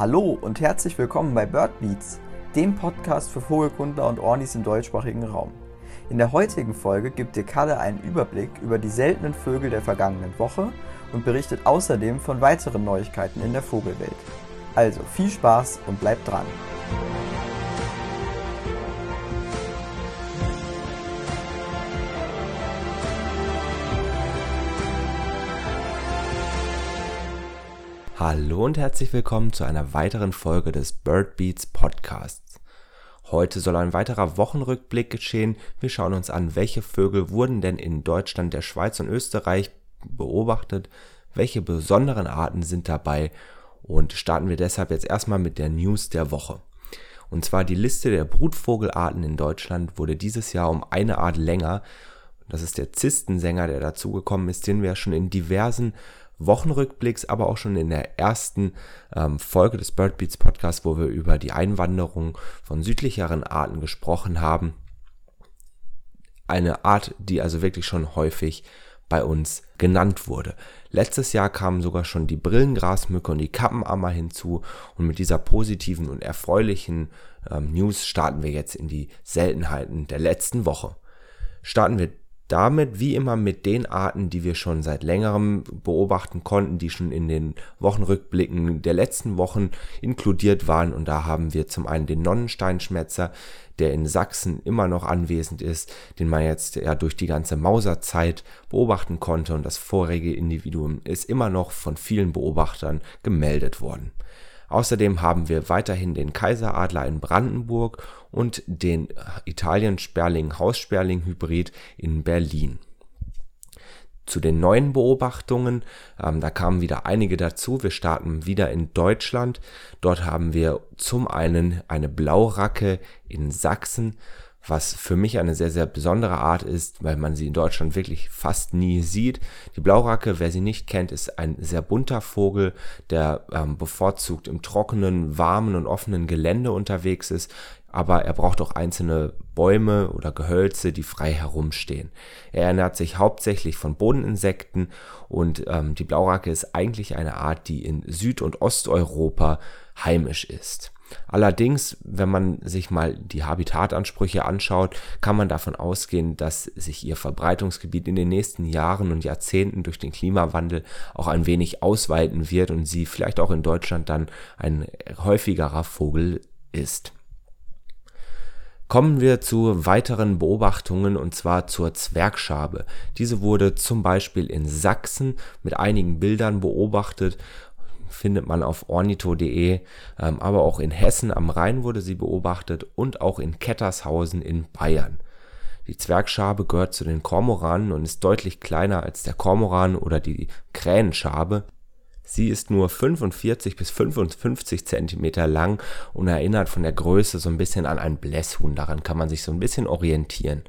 Hallo und herzlich willkommen bei Birdbeats, dem Podcast für Vogelkundler und Ornis im deutschsprachigen Raum. In der heutigen Folge gibt dir Kalle einen Überblick über die seltenen Vögel der vergangenen Woche und berichtet außerdem von weiteren Neuigkeiten in der Vogelwelt. Also viel Spaß und bleibt dran! Hallo und herzlich willkommen zu einer weiteren Folge des Bird Beats Podcasts. Heute soll ein weiterer Wochenrückblick geschehen. Wir schauen uns an, welche Vögel wurden denn in Deutschland, der Schweiz und Österreich beobachtet, welche besonderen Arten sind dabei und starten wir deshalb jetzt erstmal mit der News der Woche. Und zwar die Liste der Brutvogelarten in Deutschland wurde dieses Jahr um eine Art länger. Das ist der Zistensänger, der dazugekommen ist, den wir schon in diversen Wochenrückblicks, aber auch schon in der ersten ähm, Folge des Birdbeats Podcasts, wo wir über die Einwanderung von südlicheren Arten gesprochen haben. Eine Art, die also wirklich schon häufig bei uns genannt wurde. Letztes Jahr kamen sogar schon die Brillengrasmücke und die Kappenammer hinzu und mit dieser positiven und erfreulichen ähm, News starten wir jetzt in die Seltenheiten der letzten Woche. Starten wir damit wie immer mit den Arten, die wir schon seit längerem beobachten konnten, die schon in den Wochenrückblicken der letzten Wochen inkludiert waren. Und da haben wir zum einen den Nonnensteinschmätzer, der in Sachsen immer noch anwesend ist, den man jetzt ja durch die ganze Mauserzeit beobachten konnte. Und das vorige Individuum ist immer noch von vielen Beobachtern gemeldet worden. Außerdem haben wir weiterhin den Kaiseradler in Brandenburg und den Italien-Sperling-Haussperling-Hybrid in Berlin. Zu den neuen Beobachtungen, ähm, da kamen wieder einige dazu. Wir starten wieder in Deutschland. Dort haben wir zum einen eine Blauracke in Sachsen, was für mich eine sehr, sehr besondere Art ist, weil man sie in Deutschland wirklich fast nie sieht. Die Blauracke, wer sie nicht kennt, ist ein sehr bunter Vogel, der ähm, bevorzugt im trockenen, warmen und offenen Gelände unterwegs ist, aber er braucht auch einzelne Bäume oder Gehölze, die frei herumstehen. Er ernährt sich hauptsächlich von Bodeninsekten und ähm, die Blauracke ist eigentlich eine Art, die in Süd- und Osteuropa heimisch ist. Allerdings, wenn man sich mal die Habitatansprüche anschaut, kann man davon ausgehen, dass sich ihr Verbreitungsgebiet in den nächsten Jahren und Jahrzehnten durch den Klimawandel auch ein wenig ausweiten wird und sie vielleicht auch in Deutschland dann ein häufigerer Vogel ist. Kommen wir zu weiteren Beobachtungen und zwar zur Zwergschabe. Diese wurde zum Beispiel in Sachsen mit einigen Bildern beobachtet findet man auf ornito.de, ähm, aber auch in Hessen am Rhein wurde sie beobachtet und auch in Kettershausen in Bayern. Die Zwergschabe gehört zu den Kormoranen und ist deutlich kleiner als der Kormoran oder die Krähenschabe. Sie ist nur 45 bis 55 Zentimeter lang und erinnert von der Größe so ein bisschen an ein Blässhuhn. Daran kann man sich so ein bisschen orientieren,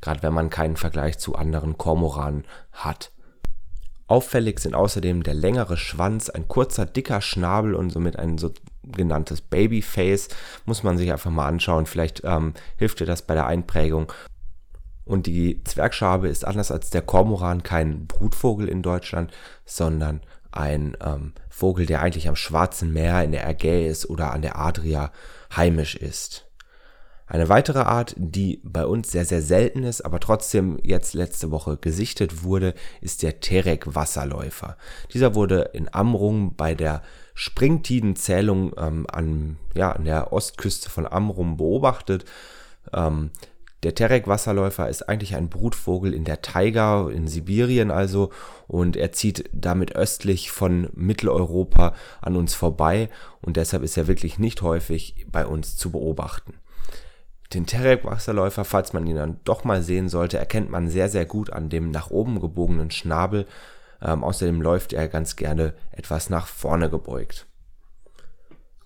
gerade wenn man keinen Vergleich zu anderen Kormoranen hat. Auffällig sind außerdem der längere Schwanz, ein kurzer, dicker Schnabel und somit ein sogenanntes Babyface. Muss man sich einfach mal anschauen. Vielleicht ähm, hilft dir das bei der Einprägung. Und die Zwergschabe ist anders als der Kormoran kein Brutvogel in Deutschland, sondern ein ähm, Vogel, der eigentlich am Schwarzen Meer in der Ägäis oder an der Adria heimisch ist. Eine weitere Art, die bei uns sehr, sehr selten ist, aber trotzdem jetzt letzte Woche gesichtet wurde, ist der Terek-Wasserläufer. Dieser wurde in Amrum bei der Springtidenzählung ähm, an, ja, an der Ostküste von Amrum beobachtet. Ähm, der Terek-Wasserläufer ist eigentlich ein Brutvogel in der Taiga, in Sibirien also, und er zieht damit östlich von Mitteleuropa an uns vorbei und deshalb ist er wirklich nicht häufig bei uns zu beobachten. Den Terek-Wasserläufer, falls man ihn dann doch mal sehen sollte, erkennt man sehr, sehr gut an dem nach oben gebogenen Schnabel. Ähm, außerdem läuft er ganz gerne etwas nach vorne gebeugt.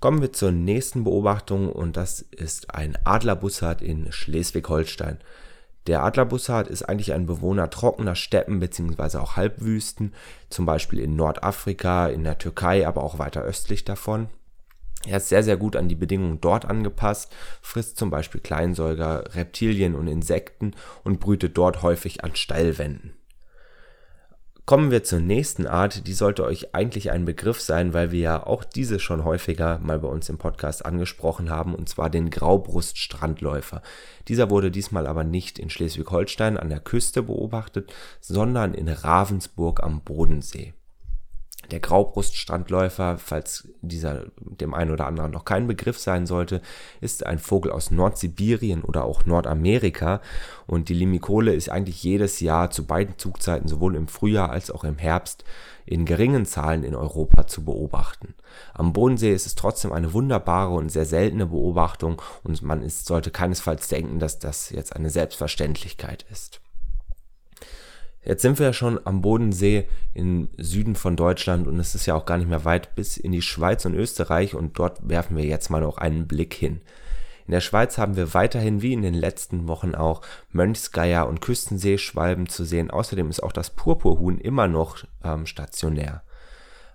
Kommen wir zur nächsten Beobachtung und das ist ein Adlerbussard in Schleswig-Holstein. Der Adlerbussard ist eigentlich ein Bewohner trockener Steppen bzw. auch Halbwüsten, zum Beispiel in Nordafrika, in der Türkei, aber auch weiter östlich davon. Er ist sehr, sehr gut an die Bedingungen dort angepasst, frisst zum Beispiel Kleinsäuger, Reptilien und Insekten und brütet dort häufig an Steilwänden. Kommen wir zur nächsten Art, die sollte euch eigentlich ein Begriff sein, weil wir ja auch diese schon häufiger mal bei uns im Podcast angesprochen haben, und zwar den Graubrust-Strandläufer. Dieser wurde diesmal aber nicht in Schleswig-Holstein an der Küste beobachtet, sondern in Ravensburg am Bodensee. Der Graubruststrandläufer, falls dieser dem einen oder anderen noch kein Begriff sein sollte, ist ein Vogel aus Nordsibirien oder auch Nordamerika und die Limikole ist eigentlich jedes Jahr zu beiden Zugzeiten, sowohl im Frühjahr als auch im Herbst, in geringen Zahlen in Europa zu beobachten. Am Bodensee ist es trotzdem eine wunderbare und sehr seltene Beobachtung und man ist, sollte keinesfalls denken, dass das jetzt eine Selbstverständlichkeit ist. Jetzt sind wir ja schon am Bodensee im Süden von Deutschland und es ist ja auch gar nicht mehr weit bis in die Schweiz und Österreich und dort werfen wir jetzt mal noch einen Blick hin. In der Schweiz haben wir weiterhin wie in den letzten Wochen auch Mönchsgeier und Küstenseeschwalben zu sehen. Außerdem ist auch das Purpurhuhn immer noch ähm, stationär.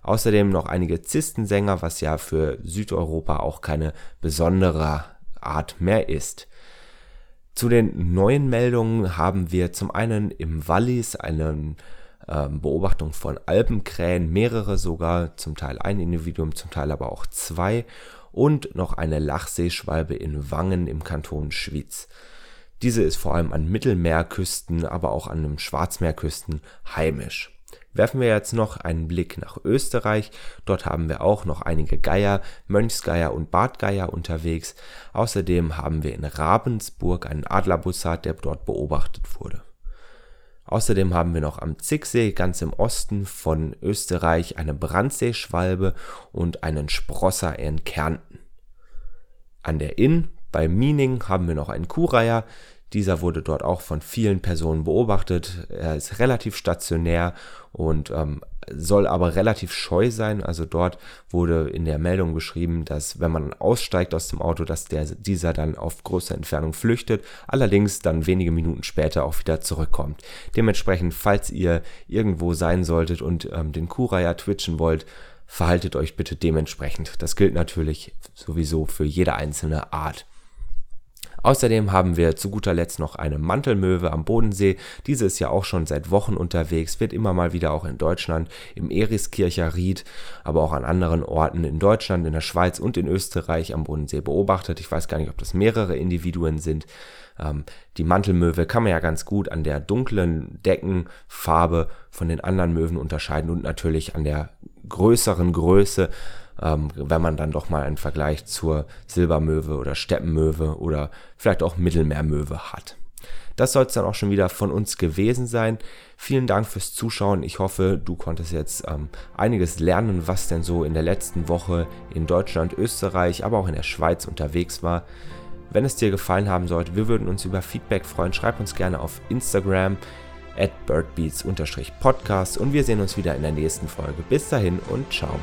Außerdem noch einige Zistensänger, was ja für Südeuropa auch keine besondere Art mehr ist. Zu den neuen Meldungen haben wir zum einen im Wallis eine äh, Beobachtung von Alpenkrähen, mehrere sogar, zum Teil ein Individuum, zum Teil aber auch zwei und noch eine Lachseeschwalbe in Wangen im Kanton Schwyz. Diese ist vor allem an Mittelmeerküsten, aber auch an den Schwarzmeerküsten heimisch. Werfen wir jetzt noch einen Blick nach Österreich. Dort haben wir auch noch einige Geier, Mönchsgeier und Bartgeier unterwegs. Außerdem haben wir in Ravensburg einen Adlerbussard, der dort beobachtet wurde. Außerdem haben wir noch am Zicksee ganz im Osten von Österreich eine Brandseeschwalbe und einen Sprosser in Kärnten. An der Inn bei Miening haben wir noch einen Kuhreiher, dieser wurde dort auch von vielen Personen beobachtet. Er ist relativ stationär und ähm, soll aber relativ scheu sein. Also dort wurde in der Meldung geschrieben, dass wenn man aussteigt aus dem Auto, dass der, dieser dann auf große Entfernung flüchtet, allerdings dann wenige Minuten später auch wieder zurückkommt. Dementsprechend, falls ihr irgendwo sein solltet und ähm, den Kuraya twitchen wollt, verhaltet euch bitte dementsprechend. Das gilt natürlich sowieso für jede einzelne Art. Außerdem haben wir zu guter Letzt noch eine Mantelmöwe am Bodensee. Diese ist ja auch schon seit Wochen unterwegs, wird immer mal wieder auch in Deutschland, im Eriskircher Ried, aber auch an anderen Orten in Deutschland, in der Schweiz und in Österreich am Bodensee beobachtet. Ich weiß gar nicht, ob das mehrere Individuen sind. Ähm, die Mantelmöwe kann man ja ganz gut an der dunklen Deckenfarbe von den anderen Möwen unterscheiden und natürlich an der größeren Größe ähm, wenn man dann doch mal einen Vergleich zur Silbermöwe oder Steppenmöwe oder vielleicht auch Mittelmeermöwe hat. Das soll es dann auch schon wieder von uns gewesen sein. Vielen Dank fürs Zuschauen. Ich hoffe, du konntest jetzt ähm, einiges lernen, was denn so in der letzten Woche in Deutschland, Österreich, aber auch in der Schweiz unterwegs war. Wenn es dir gefallen haben sollte, wir würden uns über Feedback freuen. Schreib uns gerne auf Instagram at birdbeats-podcast und wir sehen uns wieder in der nächsten Folge. Bis dahin und ciao.